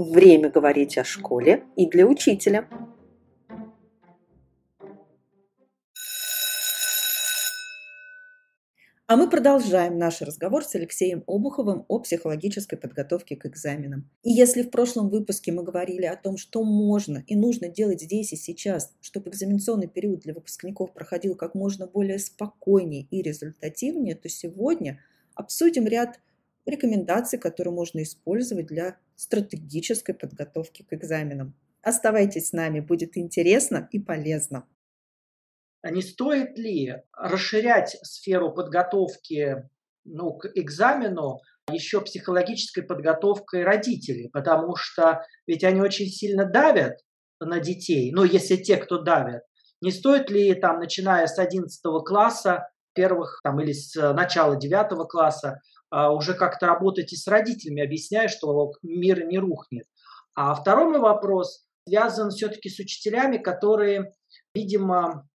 Время говорить о школе и для учителя. А мы продолжаем наш разговор с Алексеем Обуховым о психологической подготовке к экзаменам. И если в прошлом выпуске мы говорили о том, что можно и нужно делать здесь и сейчас, чтобы экзаменационный период для выпускников проходил как можно более спокойнее и результативнее, то сегодня обсудим ряд рекомендаций, которые можно использовать для стратегической подготовки к экзаменам. Оставайтесь с нами, будет интересно и полезно. А не стоит ли расширять сферу подготовки ну, к экзамену еще психологической подготовкой родителей, потому что ведь они очень сильно давят на детей, ну, если те, кто давят. Не стоит ли там, начиная с 11 класса, первых там, или с начала 9 класса, уже как-то работать и с родителями, объясняя, что мир не рухнет. А второй мой вопрос связан все-таки с учителями, которые, видимо,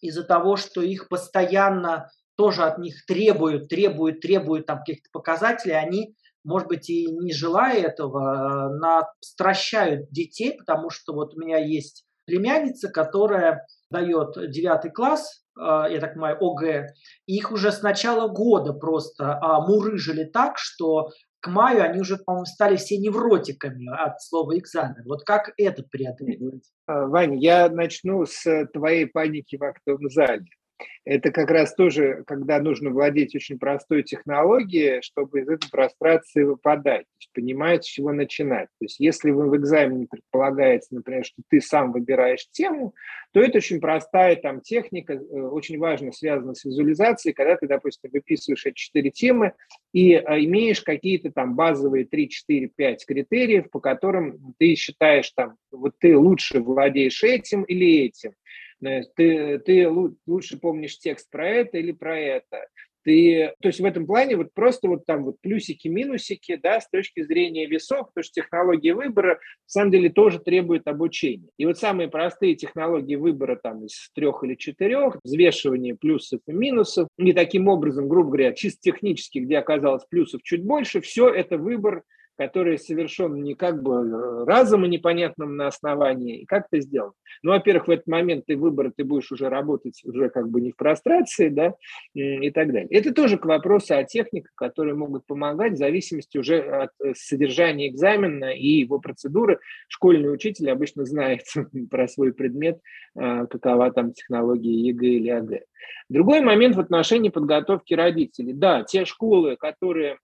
из-за того, что их постоянно тоже от них требуют, требуют, требуют там каких-то показателей, они, может быть, и не желая этого, э, настращают детей, потому что вот у меня есть племянница, которая дает девятый класс, я так понимаю, ОГЭ, их уже с начала года просто а, мурыжили так, что к маю они уже, по-моему, стали все невротиками от слова экзамен. Вот как это преодолеть? А, Ваня, я начну с твоей паники в актовом зале. Это как раз тоже, когда нужно владеть очень простой технологией, чтобы из этой прострации выпадать, то есть понимать, с чего начинать. То есть если вы в экзамене предполагается, например, что ты сам выбираешь тему, то это очень простая там техника, э, очень важно связана с визуализацией, когда ты, допустим, выписываешь эти четыре темы и а, имеешь какие-то там базовые 3, 4, 5 критериев, по которым ты считаешь там, вот ты лучше владеешь этим или этим. Ты, ты лучше помнишь текст про это или про это. Ты, то есть в этом плане вот просто вот там вот плюсики, минусики, да, с точки зрения весов, потому что технология выбора на самом деле тоже требует обучения. И вот самые простые технологии выбора там из трех или четырех, взвешивание плюсов и минусов, и таким образом, грубо говоря, чисто технически, где оказалось плюсов чуть больше, все это выбор который совершен не как бы э, разумом непонятным на основании, и как это сделано. Ну, во-первых, в этот момент ты выбор, ты будешь уже работать уже как бы не в прострации, да, и так далее. Это тоже к вопросу о техниках, которые могут помогать в зависимости уже от э, содержания экзамена и его процедуры. Школьный учитель обычно знает про свой предмет, э, какова там технология ЕГЭ или ОГЭ. Другой момент в отношении подготовки родителей. Да, те школы, которые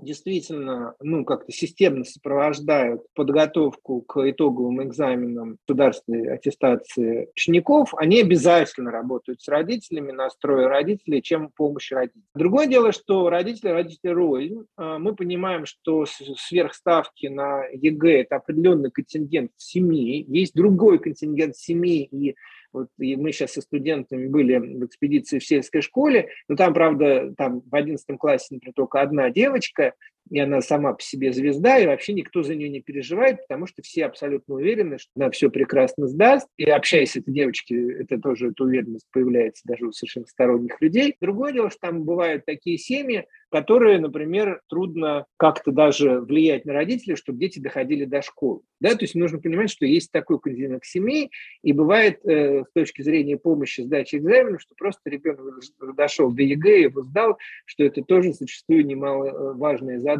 действительно ну, как-то системно сопровождают подготовку к итоговым экзаменам государственной аттестации учеников, они обязательно работают с родителями, настроя родителей, чем помощь родителям. Другое дело, что родители, родители рознь. А, мы понимаем, что сверхставки на ЕГЭ – это определенный контингент семей, есть другой контингент семей и вот и мы сейчас со студентами были в экспедиции в сельской школе, но там, правда, там в 11 классе, например, только одна девочка, и она сама по себе звезда, и вообще никто за нее не переживает, потому что все абсолютно уверены, что она все прекрасно сдаст. И общаясь с этой девочкой, это тоже эта уверенность появляется даже у совершенно сторонних людей. Другое дело, что там бывают такие семьи, которые, например, трудно как-то даже влиять на родителей, чтобы дети доходили до школы. Да? То есть нужно понимать, что есть такой континент семей, и бывает э, с точки зрения помощи сдачи экзаменов, что просто ребенок дошел до ЕГЭ, его сдал, что это тоже зачастую немаловажная задача.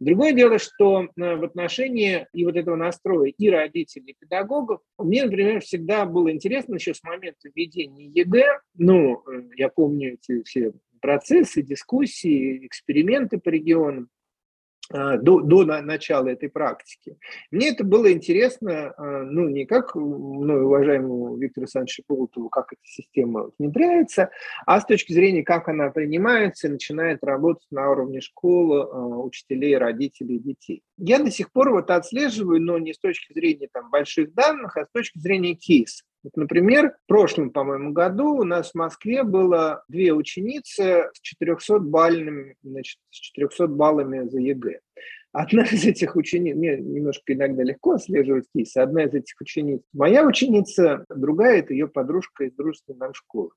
Другое дело, что э, в отношении и вот этого настроя и родителей, и педагогов, мне, например, всегда было интересно еще с момента введения ЕГЭ, ну, э, я помню эти все процессы, дискуссии, эксперименты по регионам до, до начала этой практики. Мне это было интересно, а, ну, не как ну, уважаемому Виктору Александровичу Болотову, как эта система внедряется, а с точки зрения, как она принимается и начинает работать на уровне школы, а, учителей, родителей, детей. Я до сих пор вот отслеживаю, но не с точки зрения там, больших данных, а с точки зрения кейса. Вот, например, в прошлом, по-моему, году у нас в Москве было две ученицы с 400 бальными, значит, с 400 баллами за ЕГЭ. Одна из этих учениц, мне немножко иногда легко отслеживать кейсы, одна из этих учениц моя ученица, другая – это ее подружка из дружественной нам школы.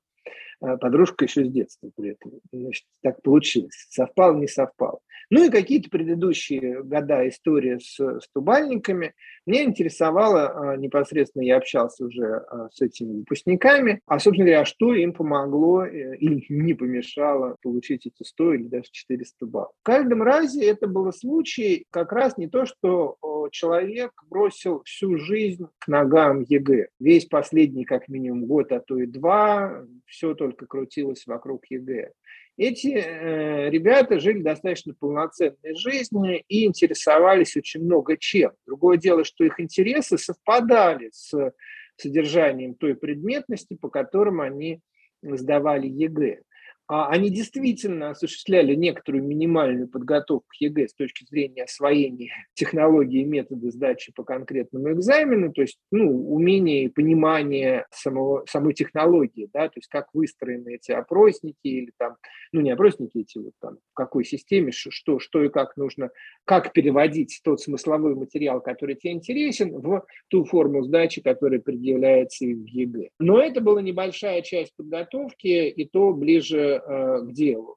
А подружка еще с детства при этом. Значит, так получилось. Совпало, не совпало. Ну и какие-то предыдущие года история с, с тубальниками. Мне интересовало, а, непосредственно я общался уже а, с этими выпускниками, а, собственно говоря, что им помогло э, или не помешало получить эти 100 или даже 400 баллов. В каждом разе это был случай как раз не то, что человек бросил всю жизнь к ногам ЕГЭ. Весь последний как минимум год, а то и два, все только крутилось вокруг ЕГЭ. Эти э, ребята жили достаточно полноценной жизнью и интересовались очень много чем. Другое дело, что их интересы совпадали с содержанием той предметности, по которым они сдавали ЕГЭ. А они действительно осуществляли некоторую минимальную подготовку к ЕГЭ с точки зрения освоения технологии и метода сдачи по конкретному экзамену, то есть ну, умение и понимание самого, самой технологии, да, то есть как выстроены эти опросники или там, ну не опросники эти, вот там, в какой системе, что, что и как нужно, как переводить тот смысловой материал, который тебе интересен, в ту форму сдачи, которая предъявляется в ЕГЭ. Но это была небольшая часть подготовки, и то ближе к делу.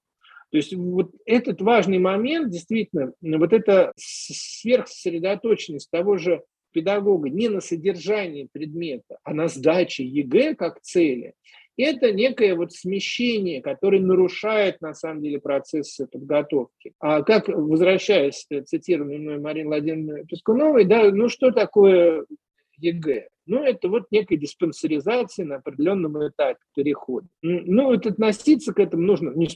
То есть вот этот важный момент, действительно, вот эта сверхсосредоточенность того же педагога не на содержании предмета, а на сдаче ЕГЭ как цели, это некое вот смещение, которое нарушает, на самом деле, процесс подготовки. А как, возвращаясь, э, цитированной мной Мариной Владимировной Пескуновой, да, ну что такое ЕГЭ? Ну, это вот некая диспансеризация на определенном этапе перехода. Ну, вот относиться к этому нужно. Не.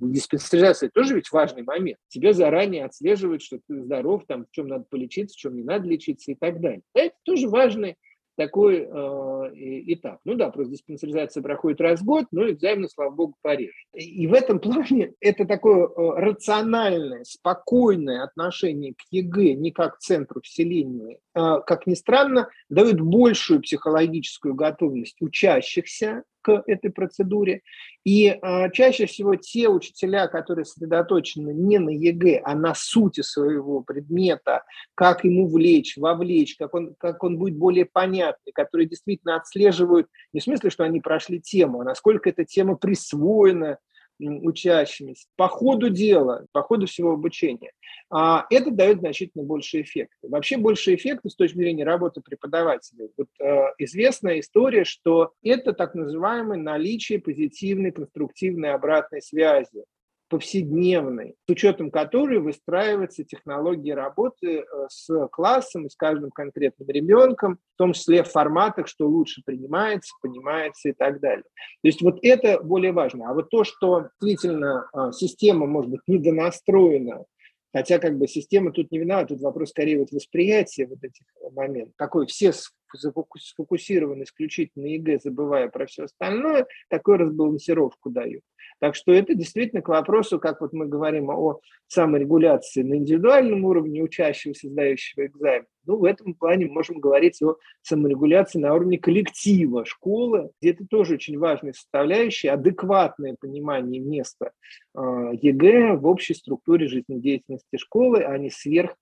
Диспансеризация тоже ведь важный момент. Тебе заранее отслеживают, что ты здоров, там, в чем надо полечиться, в чем не надо лечиться и так далее. Это тоже важный такой э, этап. Ну да, просто диспансеризация проходит раз в год, но экзамены, слава богу, пореже. И в этом плане это такое э, рациональное, спокойное отношение к ЕГЭ, не как к центру вселенной, э, как ни странно, дает большую психологическую готовность учащихся к этой процедуре. И э, чаще всего те учителя, которые сосредоточены не на ЕГЭ, а на сути своего предмета, как ему влечь, вовлечь, как он, как он будет более понятный, которые действительно отслеживают, не в смысле, что они прошли тему, а насколько эта тема присвоена учащимися по ходу дела, по ходу всего обучения, а, это дает значительно больше эффекта. Вообще больше эффекта с точки зрения работы преподавателя. Вот э, известная история, что это так называемое наличие позитивной, конструктивной обратной связи повседневной, с учетом которой выстраивается технология работы э, с классом и с каждым конкретным ребенком, в том числе в форматах, что лучше принимается, понимается и так далее. То есть вот это более важно. А вот то, что действительно а, система, может быть, недонастроена, Хотя как бы система тут не виновата, тут вопрос скорее вот восприятия вот этих моментов. Какой все сфокусированы исключительно на ЕГЭ, забывая про все остальное, такую разбалансировку дают. Так что это действительно к вопросу, как вот мы говорим о саморегуляции на индивидуальном уровне учащегося, сдающего экзамен. Ну, в этом плане можем говорить о саморегуляции на уровне коллектива школы, где это тоже очень важная составляющая, адекватное понимание места э, ЕГЭ в общей структуре жизнедеятельности школы, а не сверх а,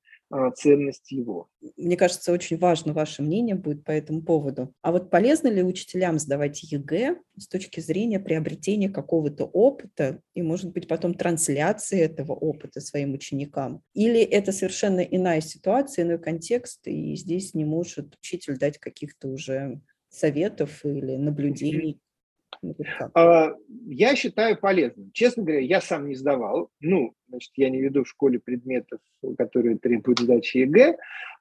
ценность его. Мне кажется, очень важно ваше мнение будет по этому поводу. А вот полезно ли учителям сдавать ЕГЭ с точки зрения приобретения какого-то опыта и, может быть, потом трансляции этого опыта своим ученикам? Или это совершенно иная ситуация, иной контекст, и здесь не может учитель дать каких-то уже советов или наблюдений? А, я считаю полезным. Честно говоря, я сам не сдавал. Ну, значит, я не веду в школе предметов, которые требуют сдачи ЕГЭ,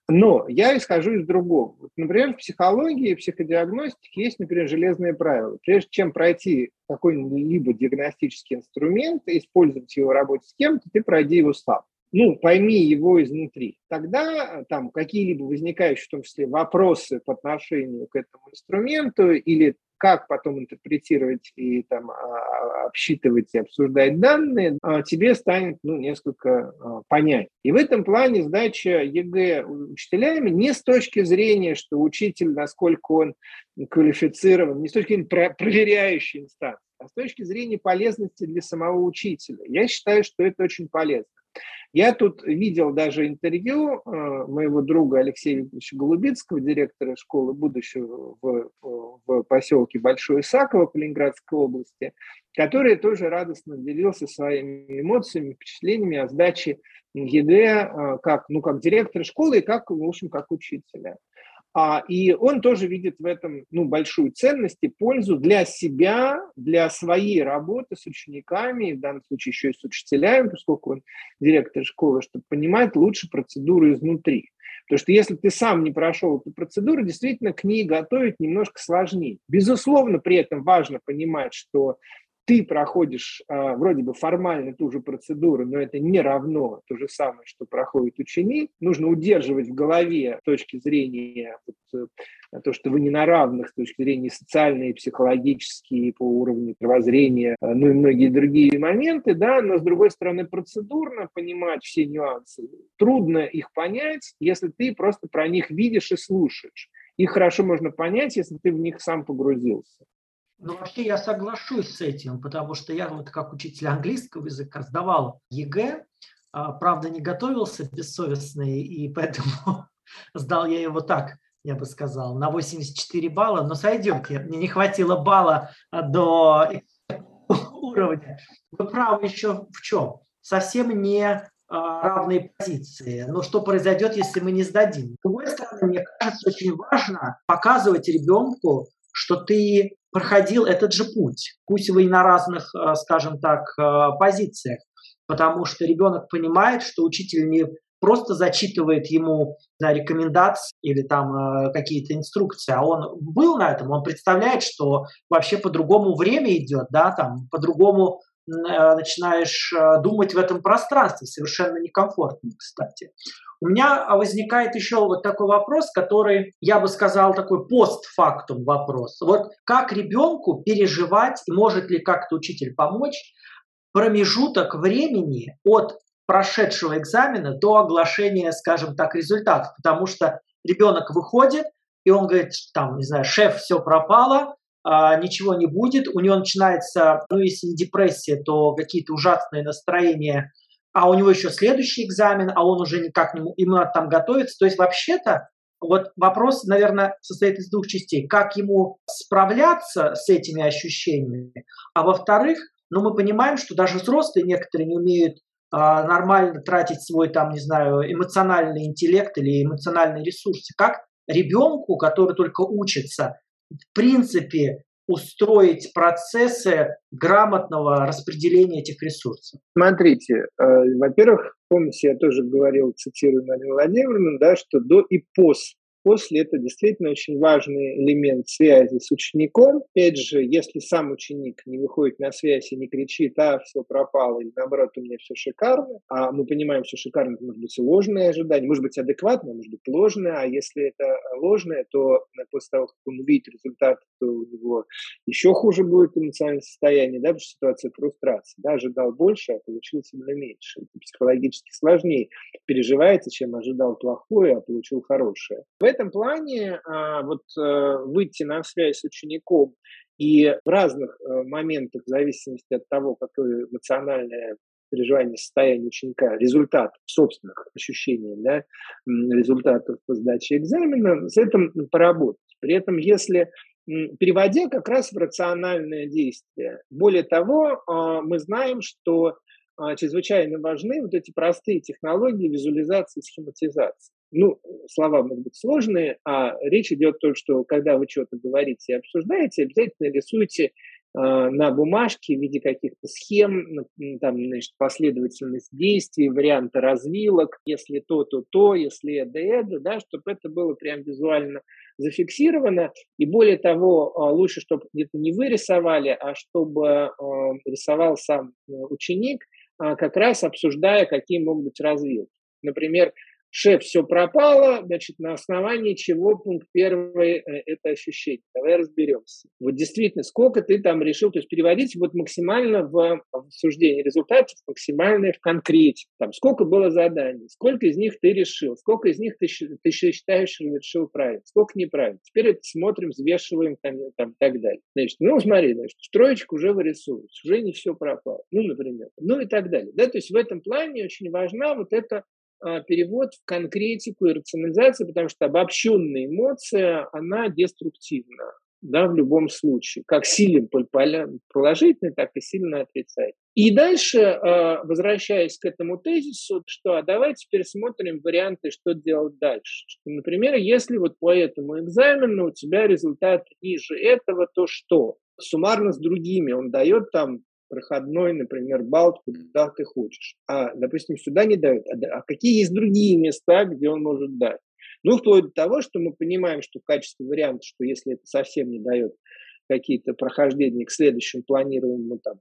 но я исхожу из другого. Вот, например, в психологии, в психодиагностике есть, например, железное правило. Прежде чем пройти какой-либо диагностический инструмент и использовать его в работе с кем-то, ты пройди его сам ну, пойми его изнутри. Тогда там какие-либо возникающие, в том числе, вопросы по отношению к этому инструменту или как потом интерпретировать и там, а, обсчитывать и обсуждать данные, а, тебе станет ну, несколько а, понятнее. И в этом плане сдача ЕГЭ учителями не с точки зрения, что учитель, насколько он квалифицирован, не с точки зрения проверяющей инстанции, а с точки зрения полезности для самого учителя. Я считаю, что это очень полезно. Я тут видел даже интервью э, моего друга Алексея Викторовича Голубицкого, директора школы будущего в, в поселке Большое Исаково Калининградской области, который тоже радостно делился своими эмоциями, впечатлениями о сдаче ЕГЭ как, ну, как директора школы и как, в общем, как учителя. А, и он тоже видит в этом ну, большую ценность и пользу для себя, для своей работы с учениками, в данном случае еще и с учителями, поскольку он директор школы, чтобы понимать лучше процедуру изнутри. Потому что если ты сам не прошел эту процедуру, действительно к ней готовить немножко сложнее. Безусловно, при этом важно понимать, что ты проходишь э, вроде бы формально ту же процедуру, но это не равно то же самое, что проходит ученик. Нужно удерживать в голове точки зрения вот, э, то, что вы не на равных с точки зрения социальной, психологической, по уровню мировоззрения, э, ну и многие другие моменты, да, но с другой стороны процедурно понимать все нюансы. Трудно их понять, если ты просто про них видишь и слушаешь. Их хорошо можно понять, если ты в них сам погрузился. Ну, вообще я соглашусь с этим, потому что я вот как учитель английского языка сдавал ЕГЭ, а, правда, не готовился бессовестный, и поэтому сдал я его так, я бы сказал, на 84 балла, но сойдет. Мне не хватило балла а, до уровня. Вы правы еще в чем? Совсем не а, равные позиции. Но что произойдет, если мы не сдадим? С другой стороны, мне кажется, очень важно показывать ребенку, что ты проходил этот же путь, пусть вы и на разных, э, скажем так, э, позициях, потому что ребенок понимает, что учитель не просто зачитывает ему да, рекомендации или там э, какие-то инструкции, а он был на этом, он представляет, что вообще по-другому время идет, да, там по-другому э, начинаешь э, думать в этом пространстве, совершенно некомфортно, кстати. У меня возникает еще вот такой вопрос, который, я бы сказал, такой постфактум вопрос. Вот как ребенку переживать, и может ли как-то учитель помочь, промежуток времени от прошедшего экзамена до оглашения, скажем так, результатов. Потому что ребенок выходит, и он говорит, там, не знаю, шеф, все пропало, а, ничего не будет, у него начинается, ну, если не депрессия, то какие-то ужасные настроения а у него еще следующий экзамен, а он уже никак не ему надо там готовиться. То есть вообще-то вот вопрос, наверное, состоит из двух частей. Как ему справляться с этими ощущениями, а во-вторых, ну мы понимаем, что даже взрослые некоторые не умеют а, нормально тратить свой там, не знаю, эмоциональный интеллект или эмоциональные ресурсы. Как ребенку, который только учится, в принципе устроить процессы грамотного распределения этих ресурсов? Смотрите, э, во-первых, помните, я тоже говорил, цитирую Марину Владимировну, да, что до и после после это действительно очень важный элемент связи с учеником. Опять же, если сам ученик не выходит на связь и не кричит, а, все пропало, или наоборот, у меня все шикарно, а мы понимаем, что шикарно, это может быть ложное ожидание, может быть адекватное, может быть ложное, а если это ложное, то после того, как он увидит результат, то у него еще хуже будет эмоциональное состояние, да, потому что ситуация фрустрации, да, ожидал больше, а получил сильно меньше. Это психологически сложнее переживается, чем ожидал плохое, а получил хорошее. В этом плане а, вот э, выйти на связь с учеником и в разных э, моментах, в зависимости от того, какое эмоциональное переживание состояния ученика, результат собственных ощущений, да, результатов по сдаче экзамена, с этим поработать. При этом, если переводя как раз в рациональное действие. Более того, а, мы знаем, что а, чрезвычайно важны вот эти простые технологии визуализации и схематизации. Ну, слова могут быть сложные, а речь идет о том, что когда вы что-то говорите и обсуждаете, обязательно рисуйте э, на бумажке в виде каких-то схем, там, значит, последовательность действий, варианты развилок, если то, то то, если это, это, да, чтобы это было прям визуально зафиксировано. И более того, а, лучше, чтобы где-то не вы рисовали, а чтобы э, рисовал сам э, ученик, как раз обсуждая, какие могут быть развилки. Например, шеф, все пропало, значит, на основании чего пункт первый э, – это ощущение. Давай разберемся. Вот действительно, сколько ты там решил, то есть переводить вот максимально в обсуждение результатов, максимально в конкрете. Там, сколько было заданий, сколько из них ты решил, сколько из них ты, ты считаешь, решил правильно, сколько неправильно. Теперь это смотрим, взвешиваем там, там, и так далее. Значит, ну, смотри, значит, строечку уже вырисовывается, уже не все пропало. Ну, например. Ну и так далее. Да, то есть в этом плане очень важна вот эта перевод в конкретику и рационализацию, потому что обобщенная эмоция, она деструктивна, да, в любом случае, как сильно положительный, так и сильно отрицательный. И дальше, а, возвращаясь к этому тезису, что а давайте пересмотрим варианты, что делать дальше. Что, например, если вот по этому экзамену у тебя результат ниже этого, то что? Суммарно с другими он дает там проходной, например, балл, куда ты хочешь. А, допустим, сюда не дают. А, а какие есть другие места, где он может дать? Ну, вплоть до того, что мы понимаем, что в качестве варианта, что если это совсем не дает какие-то прохождения к следующему планируемому там,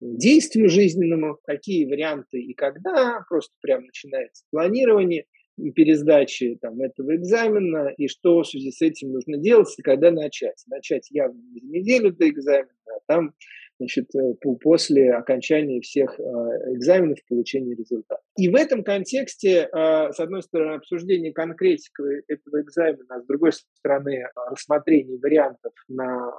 действию жизненному, какие варианты и когда, просто прям начинается планирование пересдачи там, этого экзамена, и что в связи с этим нужно делать, и когда начать. Начать явно не за неделю до экзамена, а там значит, э, после окончания всех э, экзаменов получения результата. И в этом контексте, э, с одной стороны, обсуждение конкретики этого экзамена, а с другой стороны, рассмотрение вариантов на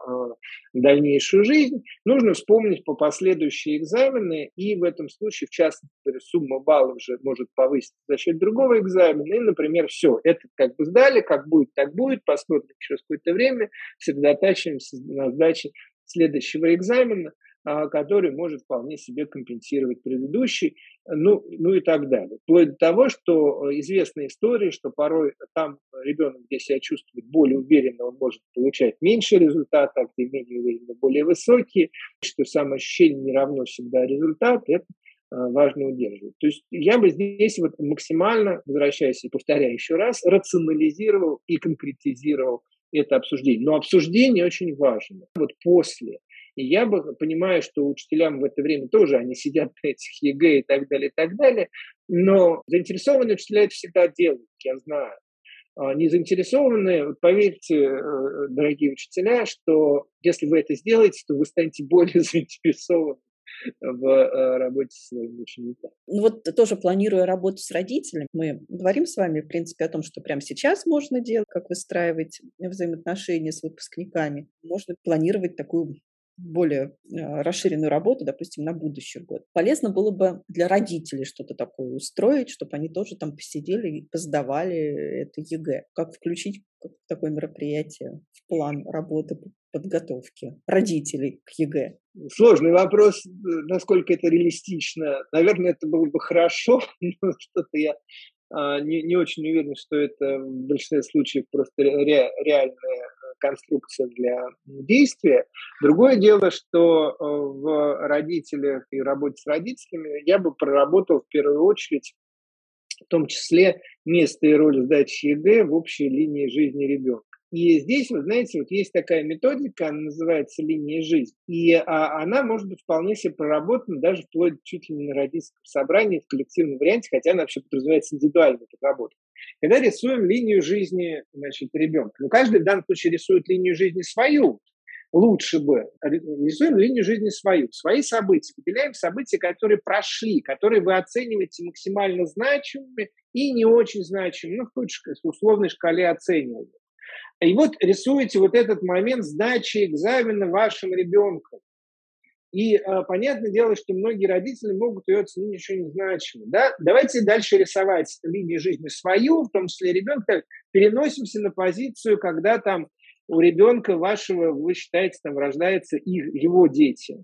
дальнейшую жизнь, нужно вспомнить по последующие экзамены, и в этом случае, в частности, сумма баллов же может повыситься за счет другого экзамена, и, например, все, это как бы сдали, как будет, так будет, посмотрим через какое-то время, сосредотачиваемся на сдаче следующего экзамена, а, который может вполне себе компенсировать предыдущий, ну, ну и так далее. Вплоть до того, что э, известная история, что порой там ребенок, где себя чувствует более уверенно, он может получать меньше результата, а где менее уверенно, более высокие, что самоощущение не равно всегда результат, это а, важно удерживать. То есть я бы здесь вот максимально, возвращаясь и повторяю еще раз, рационализировал и конкретизировал это обсуждение. Но обсуждение очень важно. Вот после. И я бы понимаю, что учителям в это время тоже они сидят на этих ЕГЭ и так далее, и так далее. Но заинтересованные учителя это всегда делают, я знаю. А не заинтересованные, поверьте, э, дорогие учителя, что если вы это сделаете, то вы станете более заинтересованы в э, работе с своими учениками. Ну вот тоже планируя работу с родителями, мы говорим с вами, в принципе, о том, что прямо сейчас можно делать, как выстраивать взаимоотношения с выпускниками. Можно планировать такую более а, расширенную работу, допустим, на будущий год. Полезно было бы для родителей что-то такое устроить, чтобы они тоже там посидели и поздавали это ЕГЭ. Как включить такое мероприятие в план работы подготовки родителей к ЕГЭ? Сложный вопрос, насколько это реалистично. Наверное, это было бы хорошо, но что-то я а, не, не очень уверен, что это в большинстве случаев просто ре, реальная конструкция для действия. Другое дело, что э, в родителях и работе с родителями я бы проработал в первую очередь в том числе место и роль сдачи ЕГЭ в общей линии жизни ребенка. И здесь, вы знаете, вот есть такая методика, она называется линия жизни. И а, она может быть вполне себе проработана даже вплоть чуть ли не на родительском собрании в коллективном варианте, хотя она вообще подразумевается индивидуальной проработкой. Когда рисуем линию жизни значит, ребенка, ну, каждый в данном случае рисует линию жизни свою, лучше бы рисуем линию жизни свою, свои события, выделяем события, которые прошли, которые вы оцениваете максимально значимыми и не очень значимыми, ну, в условной шкале оценивания. И вот рисуете вот этот момент сдачи экзамена вашим ребенком. И а, понятное дело, что многие родители могут ее оценить еще незначимо. Да? Давайте дальше рисовать линию жизни свою, в том числе ребенка. Переносимся на позицию, когда там у ребенка вашего, вы считаете, там рождаются их, его дети.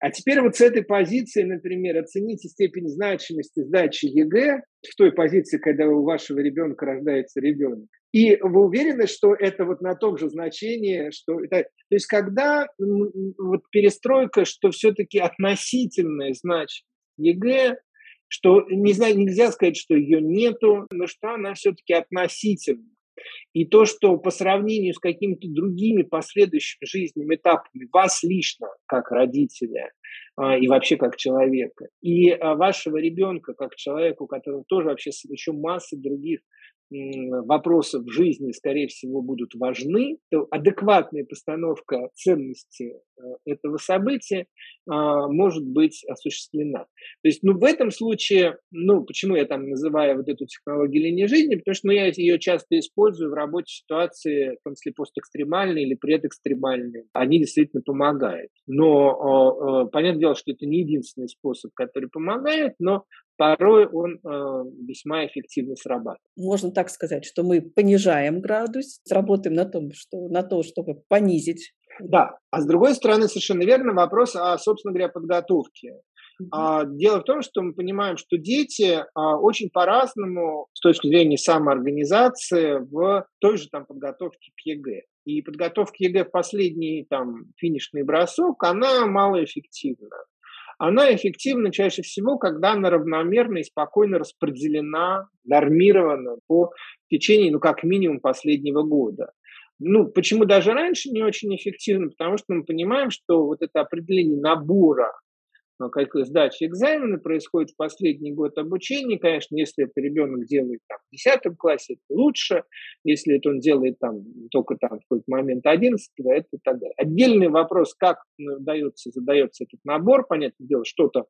А теперь вот с этой позиции, например, оцените степень значимости сдачи ЕГЭ в той позиции, когда у вашего ребенка рождается ребенок. И вы уверены, что это вот на том же значении, что. То есть когда вот перестройка, что все-таки относительная значимость ЕГЭ, что не знаю, нельзя сказать, что ее нету, но что она все-таки относительна. И то, что по сравнению с какими-то другими последующими жизненными этапами вас лично, как родителя, а, и вообще как человека. И а, вашего ребенка, как человека, у которого тоже вообще еще масса других вопросов жизни, скорее всего, будут важны, то адекватная постановка ценности э, этого события а, может быть осуществлена. То есть, ну, в этом случае, ну, почему я там называю вот эту технологию линии жизни, потому что ну, я ее часто использую в работе ситуации, в том числе постэкстремальные или предэкстремальные. Они действительно помогают. Но понятное дело, что это не единственный способ, который помогает, но порой он э, весьма эффективно срабатывает. Можно так сказать, что мы понижаем градус, работаем на том, что, на то, чтобы понизить. Да, а с другой стороны, совершенно верно, вопрос о, собственно говоря, подготовке. А, дело в том, что мы понимаем, что дети а, очень по-разному с точки зрения самоорганизации в той же там подготовке к ЕГЭ. И подготовка ЕГЭ в последний там финишный бросок, она малоэффективна она эффективна чаще всего, когда она равномерно и спокойно распределена, нормирована по течению, ну, как минимум, последнего года. Ну, почему даже раньше не очень эффективно? Потому что мы понимаем, что вот это определение набора Э, как сдача экзамена происходит в последний год обучения. Конечно, если это ребенок делает там, в 10 классе, это лучше. Если это он делает там, только там, в какой-то момент 11 это так далее. Отдельный вопрос, как дается, задается этот набор. Понятное дело, что-то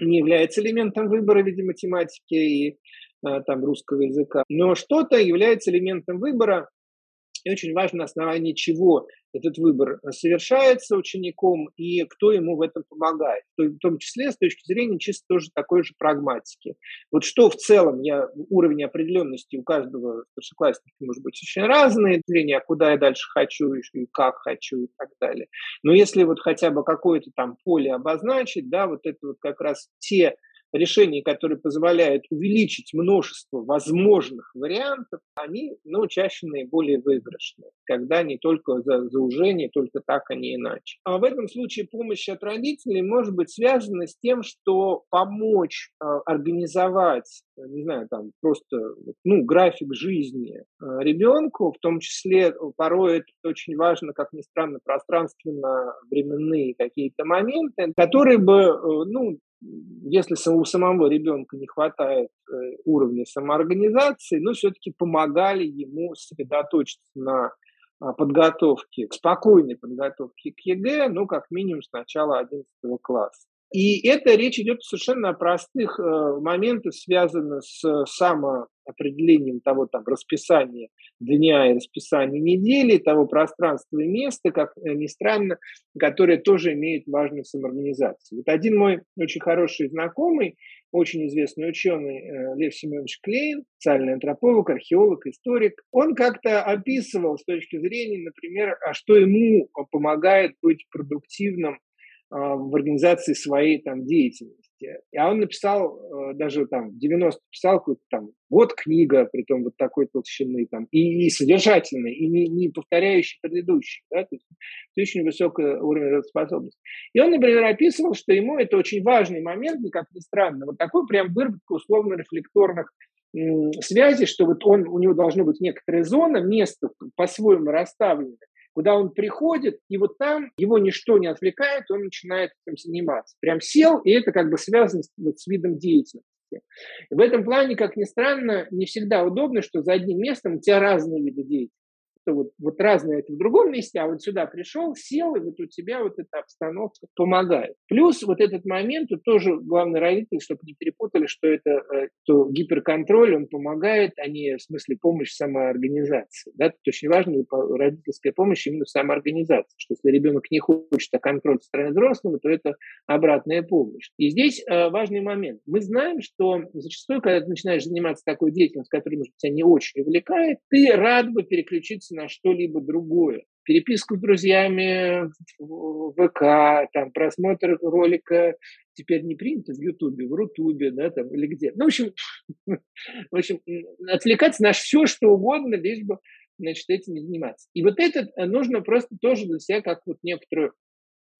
не является элементом выбора в виде математики и э, там, русского языка, но что-то является элементом выбора и очень важно, на основании чего этот выбор совершается учеником и кто ему в этом помогает. В том числе с точки зрения чисто тоже такой же прагматики. Вот что в целом я, уровень определенности у каждого старшеклассника может быть очень разный, зрения, куда я дальше хочу и как хочу и так далее. Но если вот хотя бы какое-то там поле обозначить, да, вот это вот как раз те решений, которые позволяют увеличить множество возможных вариантов, они ну, чаще наиболее выигрышные, когда не только за, за только так, а не иначе. А в этом случае помощь от родителей может быть связана с тем, что помочь э, организовать, не знаю, там просто ну, график жизни э, ребенку, в том числе порой это очень важно, как ни странно, пространственно-временные какие-то моменты, которые бы э, ну, если у самого ребенка не хватает э, уровня самоорганизации, но все-таки помогали ему сосредоточиться на а, подготовке, спокойной подготовке к ЕГЭ, ну, как минимум с начала 11 класса. И это речь идет совершенно о простых э, моментах, связанных с самоопределением того там расписания дня и расписания недели, того пространства и места, как э, ни странно, которое тоже имеет важную самоорганизацию. Вот один мой очень хороший знакомый, очень известный ученый э, Лев Семенович Клейн, социальный антрополог, археолог, историк, он как-то описывал с точки зрения, например, а что ему помогает быть продуктивным в организации своей там деятельности. А он написал, э, даже там в 90 писал какую-то там вот книга, при том вот такой толщины, там, и, и содержательной, и не, не повторяющей предыдущей, да, то есть очень высокий уровень работоспособности. И он, например, описывал, что ему это очень важный момент, как ни странно, вот такой прям выработка условно-рефлекторных связи, что вот он, у него должно быть некоторая зона, место по-своему расставленное, куда он приходит, и вот там его ничто не отвлекает, он начинает этим заниматься. Прям сел, и это как бы связано с, вот, с видом деятельности. И в этом плане, как ни странно, не всегда удобно, что за одним местом у тебя разные виды деятельности что вот, вот разное это в другом месте, а вот сюда пришел, сел, и вот у тебя вот эта обстановка помогает. Плюс вот этот момент, тут тоже главный родитель, чтобы не перепутали, что это то гиперконтроль, он помогает, а не в смысле помощь самоорганизации. Да? Тут очень важно родительская помощь именно в самоорганизации, что если ребенок не хочет, а контроль со стороны взрослого, то это обратная помощь. И здесь э, важный момент. Мы знаем, что зачастую, когда ты начинаешь заниматься такой деятельностью, которая, может, тебя не очень увлекает, ты рад бы переключиться на что-либо другое. Переписку с друзьями в ВК, там, просмотр ролика теперь не принято в Ютубе, в Рутубе, да, там, или где. Ну, в общем, в общем, отвлекаться на все, что угодно, лишь бы, значит, этим не заниматься. И вот это нужно просто тоже для себя как вот некоторую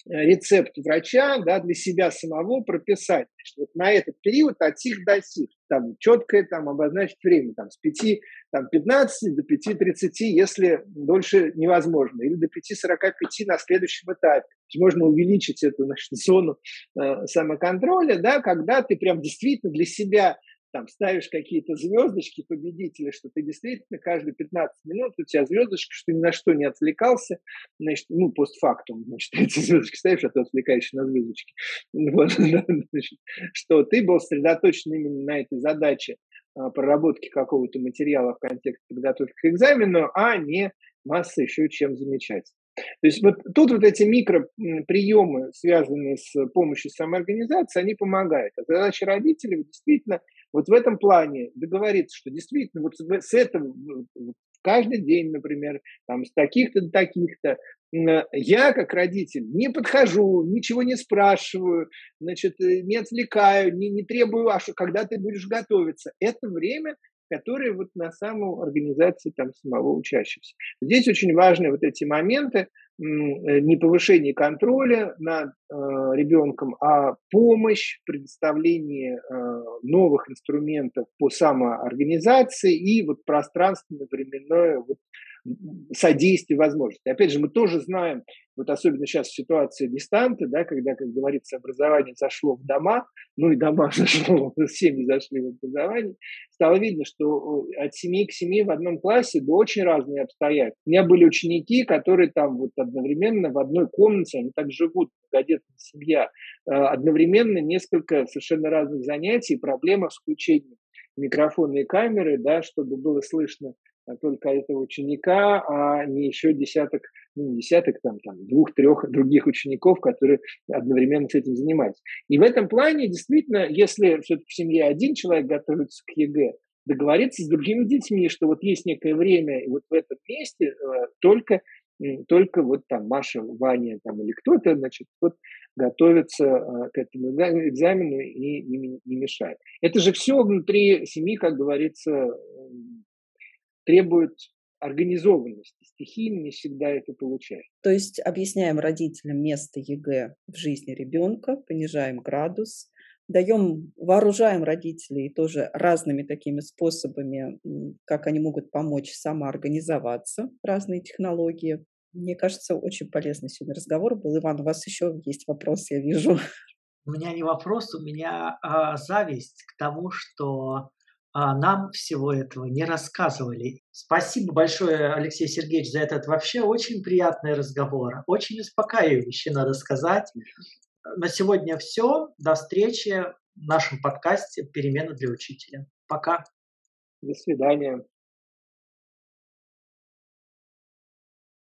рецепт врача да, для себя самого прописать. Значит, вот на этот период от сих до сих. Там четкое там, обозначить время там, с 5 там, 15 до 5.30, если дольше невозможно, или до 5.45 на следующем этапе. Можно увеличить эту значит, зону э, самоконтроля, да, когда ты прям действительно для себя там ставишь какие-то звездочки победители, что ты действительно каждые 15 минут у тебя звездочка, что ни на что не отвлекался, значит, ну, постфактум, значит, эти звездочки ставишь, а ты отвлекаешься на звездочки. Вот, значит, что ты был сосредоточен именно на этой задаче а, проработки какого-то материала в контексте подготовки к экзамену, а не масса еще чем замечать. То есть вот тут вот эти микроприемы, связанные с помощью самоорганизации, они помогают. А задача родителей действительно вот в этом плане договориться, что действительно вот с этого каждый день, например, там, с таких-то до таких-то, я, как родитель, не подхожу, ничего не спрашиваю, значит, э, не отвлекаю, не, не требую, а что, когда ты будешь готовиться. Это время, которое вот на саму организации там самого учащегося. Здесь очень важны вот эти моменты, Э, не повышение контроля над э, ребенком, а помощь, предоставление э, новых инструментов по самоорганизации и вот пространственно-временное вот содействие возможности. Опять же, мы тоже знаем, вот особенно сейчас ситуация дистанта, да, когда, как говорится, образование зашло в дома, ну и дома зашло, семьи зашли в образование, стало видно, что от семьи к семье в одном классе было очень разные обстоятельства. У меня были ученики, которые там вот одновременно в одной комнате, они так живут, многодетная семья, э, одновременно несколько совершенно разных занятий, проблема с включением микрофона и камеры, да, чтобы было слышно только этого ученика, а не еще десяток, ну, десяток там, там двух-трех других учеников, которые одновременно с этим занимаются. И в этом плане, действительно, если все-таки в семье один человек готовится к ЕГЭ, договориться с другими детьми, что вот есть некое время, и вот в этом месте э, только, только вот там Маша, Ваня там, или кто-то, значит, вот готовится э, к этому экзамену и не, не мешает. Это же все внутри семьи, как говорится, требует организованности. Стихийно не всегда это получается. То есть объясняем родителям место ЕГЭ в жизни ребенка, понижаем градус, даем, вооружаем родителей тоже разными такими способами, как они могут помочь самоорганизоваться, разные технологии. Мне кажется, очень полезный сегодня разговор был. Иван, у вас еще есть вопрос, я вижу. У меня не вопрос, у меня а, зависть к тому, что а, нам всего этого не рассказывали. Спасибо большое, Алексей Сергеевич, за этот вообще очень приятный разговор. Очень успокаивающий, надо сказать. На сегодня все. До встречи в нашем подкасте «Перемена для учителя». Пока. До свидания.